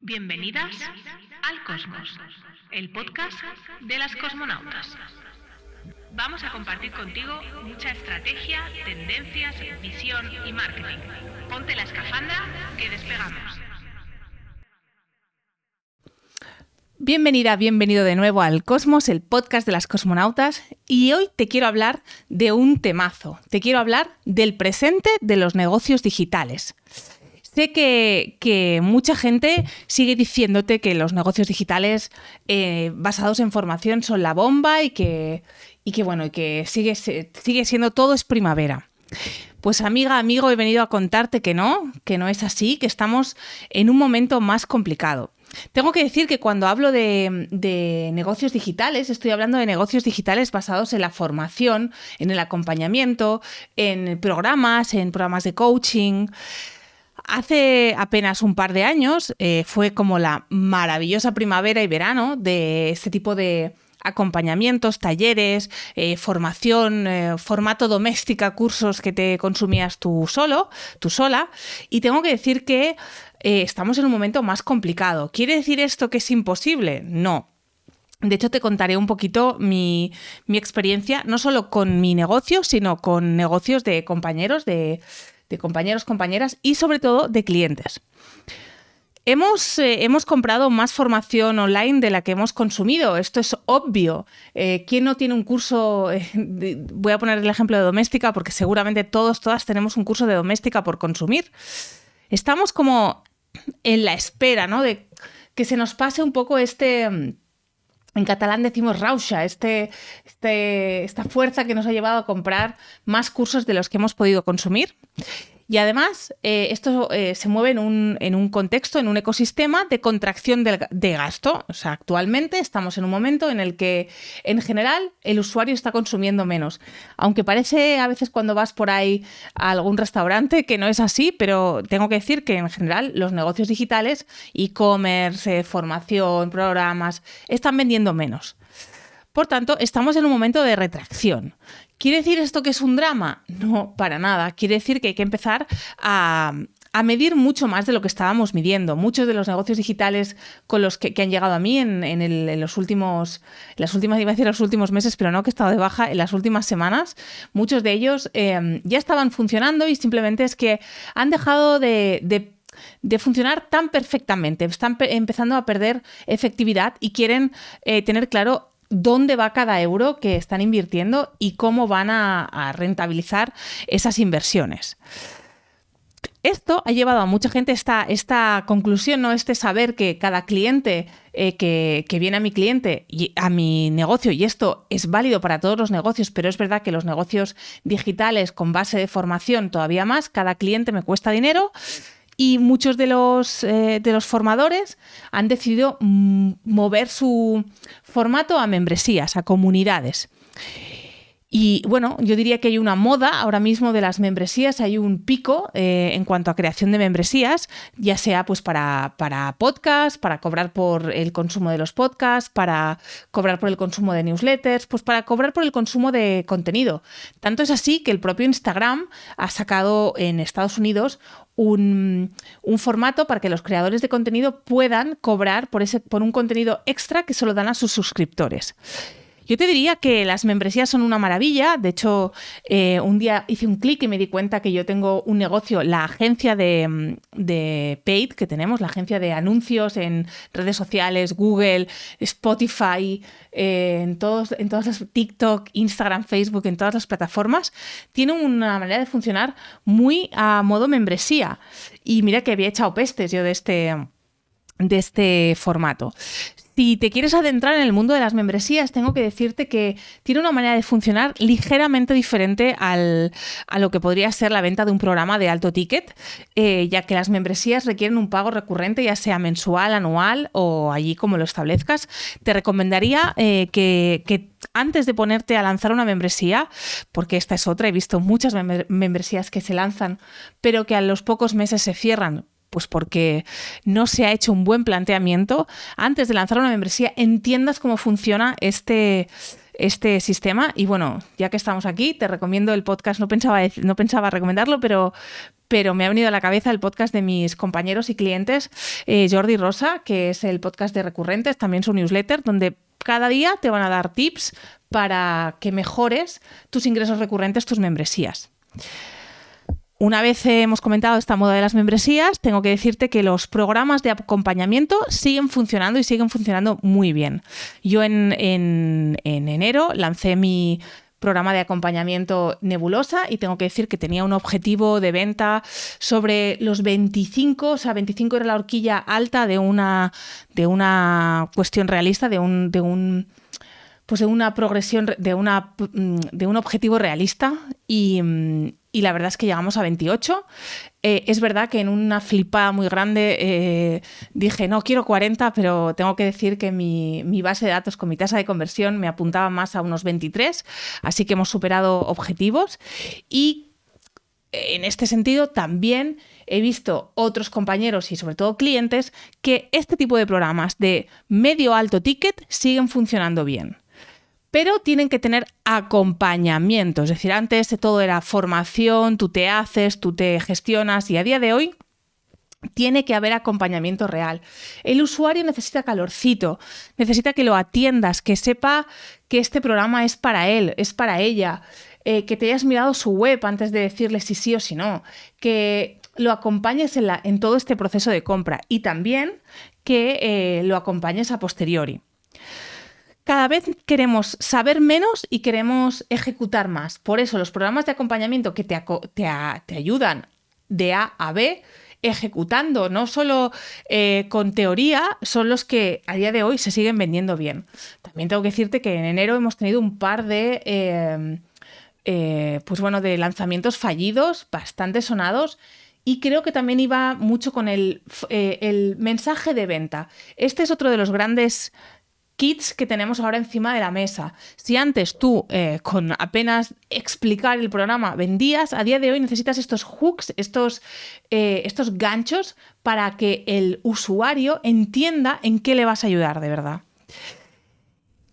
Bienvenidas al Cosmos, el podcast de las cosmonautas. Vamos a compartir contigo mucha estrategia, tendencias, visión y marketing. Ponte la escafandra que despegamos. Bienvenida, bienvenido de nuevo al Cosmos, el podcast de las cosmonautas. Y hoy te quiero hablar de un temazo. Te quiero hablar del presente de los negocios digitales. Sé que, mucha gente sigue diciéndote que los negocios digitales eh, basados en formación son la bomba y que, bueno, y que sigue, sigue siendo todo es primavera. Pues amiga, amigo, he venido a contarte que no, que no es así, que estamos en un momento más complicado. Tengo que decir que cuando hablo de, de, negocios digitales, estoy hablando de negocios digitales basados en la formación, en el acompañamiento, en programas, en programas de coaching. Hace apenas un par de años eh, fue como la maravillosa primavera y verano de este tipo de acompañamientos, talleres, eh, formación, eh, formato doméstica, cursos que te consumías tú solo, tú sola. Y tengo que decir que estamos en un momento más complicado. ¿Quiere decir esto que es imposible? No. De hecho, te contaré un poquito mi, mi experiencia, no solo con mi negocio, sino con negocios de compañeros, de, de compañeros, compañeras y sobre todo de clientes. Hemos, eh, hemos, comprado más formación online de la que hemos consumido. Esto es obvio. Eh, ¿Quién no tiene un curso? Eh, voy a poner el ejemplo de doméstica porque seguramente todos, todas tenemos un curso de doméstica por consumir. Estamos como en la espera, ¿no? De que se nos pase un poco este en catalán decimos rausha, este, este, esta fuerza que nos ha llevado a comprar más cursos de los que hemos podido consumir. Y además, eh, esto eh, se mueve en un, contexto, en un ecosistema de contracción de, de, gasto. O sea, actualmente estamos en un momento en el que, en general, el usuario está consumiendo menos. Aunque parece a veces cuando vas por ahí a algún restaurante que no es así, pero tengo que decir que, en general, los negocios digitales, e-commerce, formación, programas, están vendiendo menos. Por tanto, estamos en un momento de retracción. ¿Quiere decir esto que es un drama? No, para nada. Quiere decir que hay que empezar a, medir mucho más de lo que estábamos midiendo. Muchos de los negocios digitales con los que, han llegado a mí en, los últimos, las últimas, iba a decir los últimos meses, pero no, que estado de baja en las últimas semanas, muchos de ellos eh, ya estaban funcionando y simplemente es que han dejado de, funcionar tan perfectamente, están empezando a perder efectividad y quieren eh, tener claro dónde va cada euro que están invirtiendo y cómo van a, rentabilizar esas inversiones. Esto ha llevado a mucha gente esta, esta conclusión, ¿no? Este saber que cada cliente eh, que, que, viene a mi cliente y a mi negocio, y esto es válido para todos los negocios, pero es verdad que los negocios digitales con base de formación todavía más, cada cliente me cuesta dinero y muchos de los, eh, de los formadores han decidido mm, mover su formato a membresías, a comunidades. Y bueno, yo diría que hay una moda ahora mismo de las membresías, hay un pico eh, en cuanto a creación de membresías, ya sea pues para, para podcast, para cobrar por el consumo de los podcasts, para cobrar por el consumo de newsletters, pues para cobrar por el consumo de contenido. Tanto es así que el propio Instagram ha sacado en Estados Unidos un, formato para que los creadores de contenido puedan cobrar por, ese, por un contenido extra que solo dan a sus suscriptores. Yo te diría que las membresías son una maravilla. De hecho, eh, un día hice un clic y me di cuenta que yo tengo un negocio, la agencia de, paid que tenemos, la agencia de anuncios en redes sociales, Google, Spotify, eh, en, todos, en todas las TikTok, Instagram, Facebook, en todas las plataformas, tiene una manera de funcionar muy a modo membresía. Y mira que había echado pestes yo de este de este formato. Si te quieres adentrar en el mundo de las membresías, tengo que decirte que tiene una manera de funcionar ligeramente diferente al, a lo que podría ser la venta de un programa de alto ticket, eh, ya que las membresías requieren un pago recurrente, ya sea mensual, anual o allí como lo establezcas. Te recomendaría eh, que, antes de ponerte a lanzar una membresía, porque esta es otra, he visto muchas membresías que se lanzan, pero que a los pocos meses se cierran pues porque no se ha hecho un buen planteamiento antes de lanzar una membresía, entiendas cómo funciona este, este sistema. Y bueno, ya que estamos aquí, te recomiendo el podcast, no pensaba, no pensaba recomendarlo, pero, pero me ha venido a la cabeza el podcast de mis compañeros y clientes, eh, Jordi Rosa, que es el podcast de recurrentes, también su newsletter, donde cada día te van a dar tips para que mejores tus ingresos recurrentes, tus membresías. Una vez hemos comentado esta moda de las membresías, tengo que decirte que los programas de acompañamiento siguen funcionando y siguen funcionando muy bien. Yo en, enero lancé mi programa de acompañamiento Nebulosa y tengo que decir que tenía un objetivo de venta sobre los 25, o sea, 25 era la horquilla alta de una, de una cuestión realista, de un, de un pues de una progresión, de, una, de un objetivo realista y, y la verdad es que llegamos a 28. Eh, es verdad que en una flipada muy grande eh, dije, no, quiero 40, pero tengo que decir que mi, base de datos con mi tasa de conversión me apuntaba más a unos 23, así que hemos superado objetivos y en este sentido también he visto otros compañeros y sobre todo clientes que este tipo de programas de medio alto ticket siguen funcionando bien pero tienen que tener acompañamiento. Es decir, antes todo era formación, tú te haces, tú te gestionas y a día de hoy tiene que haber acompañamiento real. El usuario necesita calorcito, necesita que lo atiendas, que sepa que este programa es para él, es para ella, eh, que te hayas mirado su web antes de decirle si sí o si no, que lo acompañes en, en todo este proceso de compra y también que eh, lo acompañes a posteriori cada vez queremos saber menos y queremos ejecutar más. Por eso los programas de acompañamiento que te, te, ayudan de A a B, ejecutando, no solo eh, con teoría, son los que a día de hoy se siguen vendiendo bien. También tengo que decirte que en enero hemos tenido un par de... Em, eh, pues bueno, de lanzamientos fallidos, bastante sonados, y creo que también iba mucho con el, eh, el, mensaje de venta. Este es otro de los grandes kits que tenemos ahora encima de la mesa. Si antes tú eh, con apenas explicar el programa vendías, a día de hoy necesitas estos hooks, estos, eh, estos ganchos para que el usuario entienda en qué le vas a ayudar de verdad.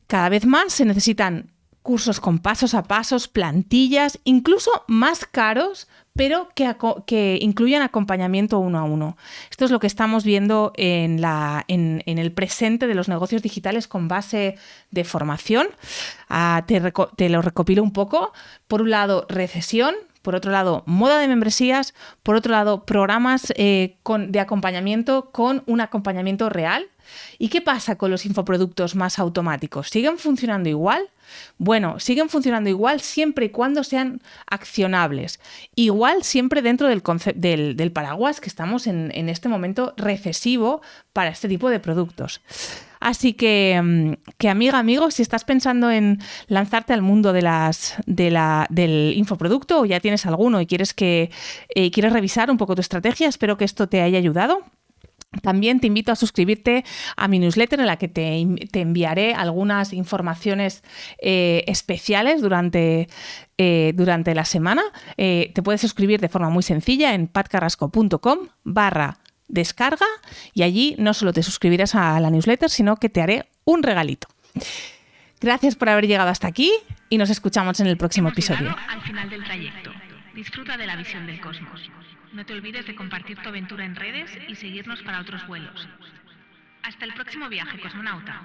Cada vez más se necesitan cursos con pasos a pasos, plantillas, incluso más caros pero que, incluyan acompañamiento uno a uno. Esto es lo que estamos viendo en, el presente de los negocios digitales con base de formación. Ah, te, lo recopilo un poco. Por un lado, recesión, por otro lado, moda de membresías, por otro lado, programas eh, de acompañamiento con un acompañamiento real. ¿Y qué pasa con los infoproductos más automáticos? ¿Siguen funcionando igual? Bueno, siguen funcionando igual siempre y cuando sean accionables. Igual siempre dentro del, del, del paraguas que estamos en, este momento recesivo para este tipo de productos. Así que, mm, que, amiga, amigo, si estás pensando en lanzarte al mundo de las, de la, del infoproducto o ya tienes alguno y quieres, que, eh, quieres revisar un poco tu estrategia, espero que esto te haya ayudado. También te invito a suscribirte a mi newsletter en la que te, enviaré algunas informaciones eh, especiales durante, eh, durante la semana. Te puedes suscribir de forma muy sencilla en patcarrasco.com barra descarga y allí no solo te suscribirás a la newsletter, sino que te haré un regalito. Gracias por haber llegado hasta aquí y nos escuchamos en el próximo episodio. Al final del trayecto. Disfruta de la visión del cosmos. No te olvides de compartir tu aventura en redes y seguirnos para otros vuelos. Hasta el próximo viaje, cosmonauta.